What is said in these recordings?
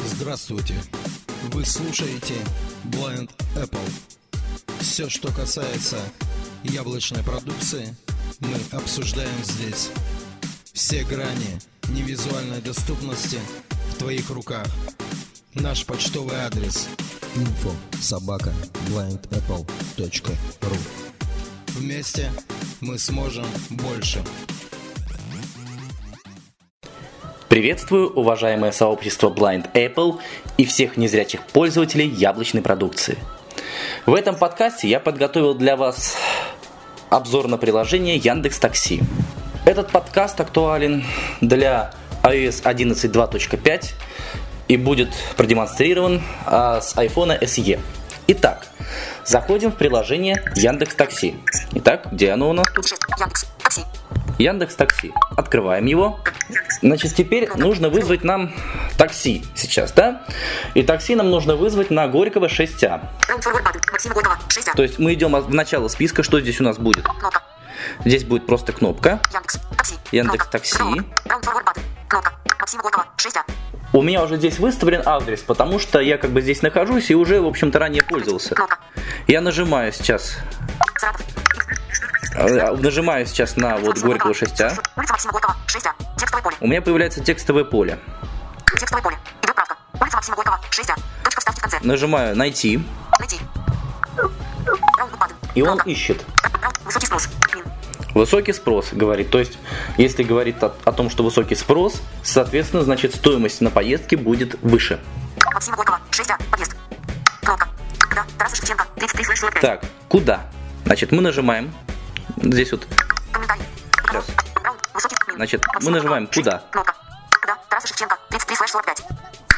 Здравствуйте! Вы слушаете Blind Apple. Все, что касается яблочной продукции, мы обсуждаем здесь. Все грани невизуальной доступности в твоих руках. Наш почтовый адрес info собака blindapple.ru Вместе мы сможем больше. Приветствую, уважаемое сообщество Blind Apple и всех незрячих пользователей яблочной продукции. В этом подкасте я подготовил для вас обзор на приложение Яндекс Такси. Этот подкаст актуален для iOS 11.2.5 и будет продемонстрирован а, с iPhone SE. Итак, заходим в приложение Яндекс Такси. Итак, где оно у нас? Яндекс. Такси. Яндекс Такси. Открываем его. Значит, теперь нужно вызвать нам такси сейчас, да? И такси нам нужно вызвать на Горького 6А. Round forward button. Максима Горького. 6 То есть мы идем в начало списка, что здесь у нас будет? Здесь будет просто кнопка. Яндекс. Такси. Яндекс. Такси. Пролог. Round forward button. Кнопка. Максима Горького. 6 У меня уже здесь выставлен адрес, потому что я как бы здесь нахожусь и уже, в общем-то, ранее пользовался. Я нажимаю сейчас, нажимаю сейчас на вот Горького Горького. 6А. Улица Максима Горького. 6 Текстовое поле. У меня появляется текстовое поле. Текстовое поле. Идет правка. Улица Максима Горького. 6 Точка вставки в конце. Нажимаю «Найти», Найти. И он ищет. Высокий спрос. Высокий спрос, говорит. То есть, если говорит о, о том, что высокий спрос, соответственно, значит, стоимость на поездки будет выше. Максима Горького. 6 Подъезд. Кнопка. Да. Тараса Шевченко. 33 слэш 45. Так, куда? Значит, мы нажимаем. Здесь вот. Сейчас. Значит, мы нажимаем куда? Тараса Шевченко. 33 слэш 45.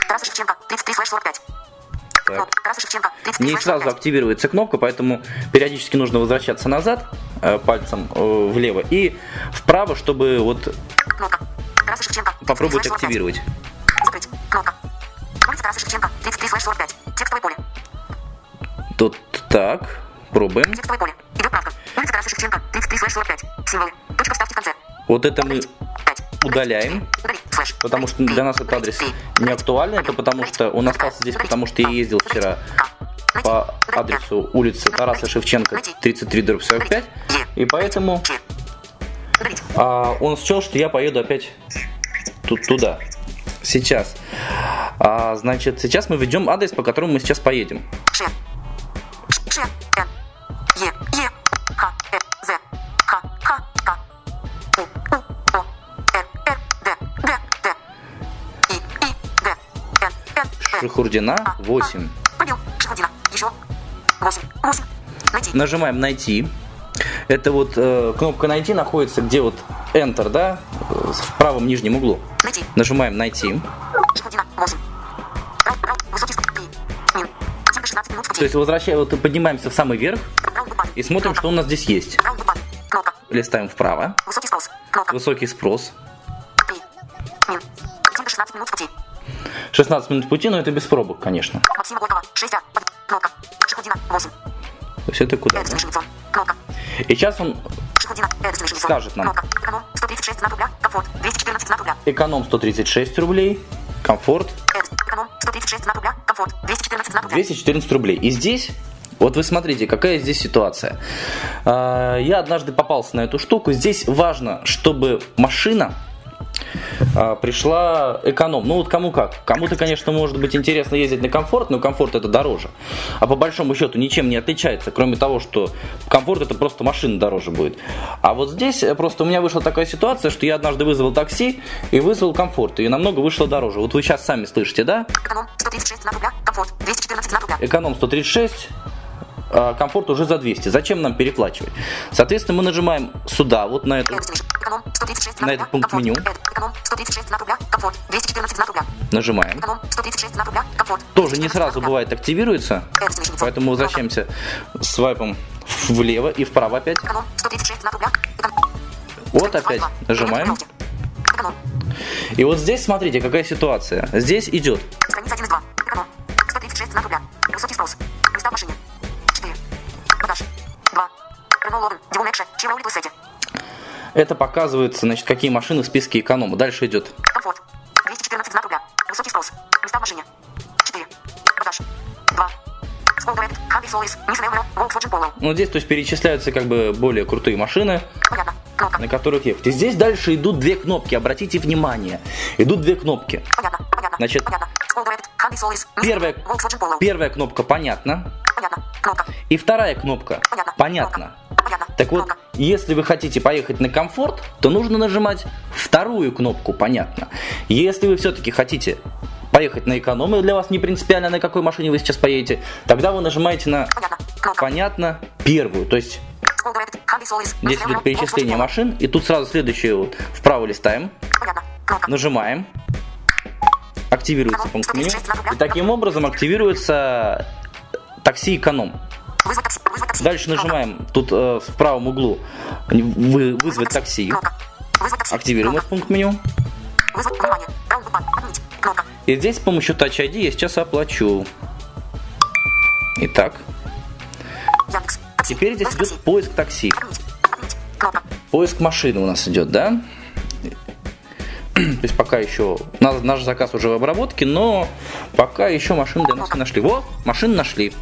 Тараса Шевченко. 33 слэш 45. так. Кнопка. Тараса Шевченко. 33 не сразу 45. активируется кнопка, поэтому периодически нужно возвращаться назад э, пальцем э, влево и вправо, чтобы вот Кнопка. Тараса Шевченко. 33 попробовать слэш 45. активировать. Закрыть. Кнопка. Улица Тараса Шевченко. 33 слэш 45. Текстовое поле. Тут так, пробуем. Текстовое поле. Слэш 45. Символы. Точка вставки в конце. Вот это мы 5. удаляем, потому что для нас этот адрес не актуальный, это потому что он остался здесь, потому что я ездил вчера по адресу улицы Тараса Шевченко 33 дробь 45, и поэтому а, он счел, что я поеду опять тут туда. Сейчас. А, значит, сейчас мы введем адрес, по которому мы сейчас поедем. Шахурдина 8. Пробел. Шахудина. Еще. 8. 8. Найти. Нажимаем найти. Это вот э, кнопка найти находится где вот Enter, да, э, в правом нижнем углу. Найти. Нажимаем найти. Шахудина. 8. Раунд. Раунд. Высокий ск- Пи. Мин. Тимка 16 минут в То есть возвращаем, вот поднимаемся в самый верх и смотрим, что у нас здесь есть. Кнопка. Листаем вправо. Высокий спрос. Кнопка. Высокий спрос. Пи. Мин. Тимка 16 минут в пути. 16 минут пути, но это без пробок, конечно. Максима Горького. 6 Под. Кнопка. Шахудина. 8. То есть это куда? Эд да? Кнопка. И сейчас он Шахудина. Смешевицон. Скажет нам. Кнопка. Эконом. 136 знак рубля. Комфорт. 214 знак рубля. эконом 136 рублей, комфорт. Эконом. 136 знак рубля. Комфорт. 214 знак рубля. 214 рублей. И здесь, вот вы смотрите, какая здесь ситуация. А, Я однажды попался на эту штуку. Здесь важно, чтобы машина пришла эконом. Ну вот кому как. Кому-то, конечно, может быть интересно ездить на комфорт, но комфорт это дороже. А по большому счету ничем не отличается, кроме того, что комфорт это просто машина дороже будет. А вот здесь э, просто у меня вышла такая ситуация, что я однажды вызвал такси и вызвал комфорт, и намного вышло дороже. Вот вы сейчас сами слышите, да? Эконом. 136 знак рубля. Комфорт. 214 знак рубля. эконом 136, а комфорт уже за 200. Зачем нам переплачивать? Соответственно, мы нажимаем сюда, вот на эту, Эд Смеш. Эконом. 136 знак На этот пункт меню. Эд. Эконом. 136 знак рубля. Комфорт. 214 знак рубля. нажимаем. Эконом. 136 знак рубля. Комфорт. Тоже не 214 сразу бывает активируется, Смешевицон. поэтому возвращаемся свайпом влево и вправо опять. Эконом. 136 знак рубля. Эконом. Вот опять нажимаем. И вот здесь смотрите, какая ситуация. Здесь идет Это показывается, значит, какие машины в списке эконома. Дальше идет. Комфорт. 214 знак рубля. Высокий спрос. Места в машине. 4. Багаж. 2. Скол Драйв. Хабби Солис. Мисс Ревро. Volkswagen Polo. Ну, здесь, то есть, перечисляются как бы более крутые машины, Понятно. Кнопка. на которых ехать. И здесь дальше идут две кнопки, обратите внимание. Идут две кнопки. Понятно. Понятно. Значит, Понятно. Первая, первая кнопка понятно. Понятно. Кнопка. И вторая кнопка Понятно. понятно. Так вот. Если вы хотите поехать на комфорт, то нужно нажимать вторую кнопку «Понятно». Если вы все-таки хотите поехать на эконом, и для вас не принципиально, на какой машине вы сейчас поедете, тогда вы нажимаете на Понятно. «Понятно» первую. То есть здесь идет перечисление машин, и тут сразу следующее вот вправо листаем, нажимаем, активируется пункт меню, и таким образом активируется такси эконом. Дальше нажимаем тут э, в правом углу вы- вызвать такси. Активируем этот пункт меню. И здесь с помощью Touch ID я сейчас оплачу. Итак, теперь здесь идет поиск такси. Поиск машины у нас идет, да? То есть пока еще наш, заказ уже в обработке, но пока еще машин для нас не нашли. Во, машин нашли.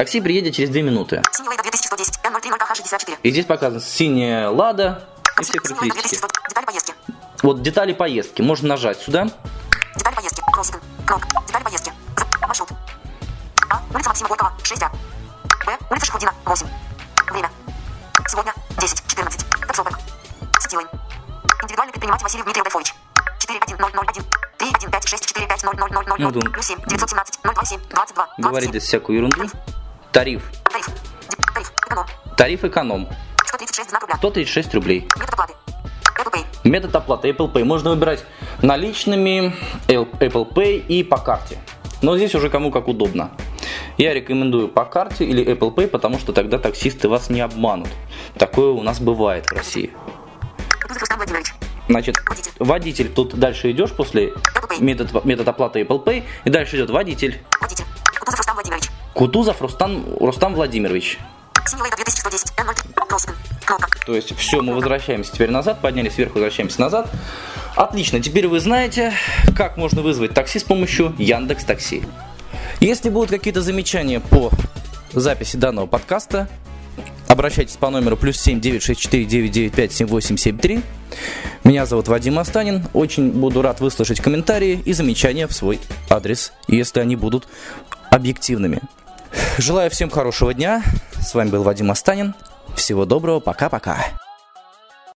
Такси приедет через 2 минуты. Такси приедет через 2 минуты. Синий Лейда 2110. Н030Х64. И здесь показано синяя Лада и все характеристики. 2100. Детали поездки. Вот детали поездки. Можно нажать сюда. Детали поездки. Кроссинг. Кнопка. Детали поездки. З- Маршрут. А. Улица Максима Горького. 6А. Б. Улица Шахудина. 8. Время. Сегодня. 10.14. Подсобок. Сетилайн. Индивидуальный предприниматель Василий Дмитриев Дайфович. 41001. 31564500000. Ну, думаю. Плюс 7. 917. 027. 22. Говорит 27. здесь всякую ерунду. Тариф. Тариф. Эконом. Тариф эконом. 136 знак рубля. 136 рублей. Метод оплаты. Apple Pay. Метод оплаты Apple Pay. Можно выбирать наличными, Apple Pay и по карте. Но здесь уже кому как удобно. Я рекомендую по карте или Apple Pay, потому что тогда таксисты вас не обманут. Такое у нас бывает в России. Значит, водитель, тут дальше идешь после метод, метод оплаты Apple Pay, и дальше идет водитель. Водитель. Кутузов Рустам Рустам, Владимирович. Синий Лейда 2110. Н0. Кроссинг. Кнопка. То есть все, мы возвращаемся теперь назад, поднялись вверх, возвращаемся назад. Отлично, теперь вы знаете, как можно вызвать такси с помощью Яндекс Такси. Если будут какие-то замечания по записи данного подкаста, обращайтесь по номеру плюс 7 964 995 7873. Меня зовут Вадим Астанин. Очень буду рад выслушать комментарии и замечания в свой адрес, если они будут объективными. Желаю всем хорошего дня. С вами был Вадим Астанин. Всего доброго. Пока-пока.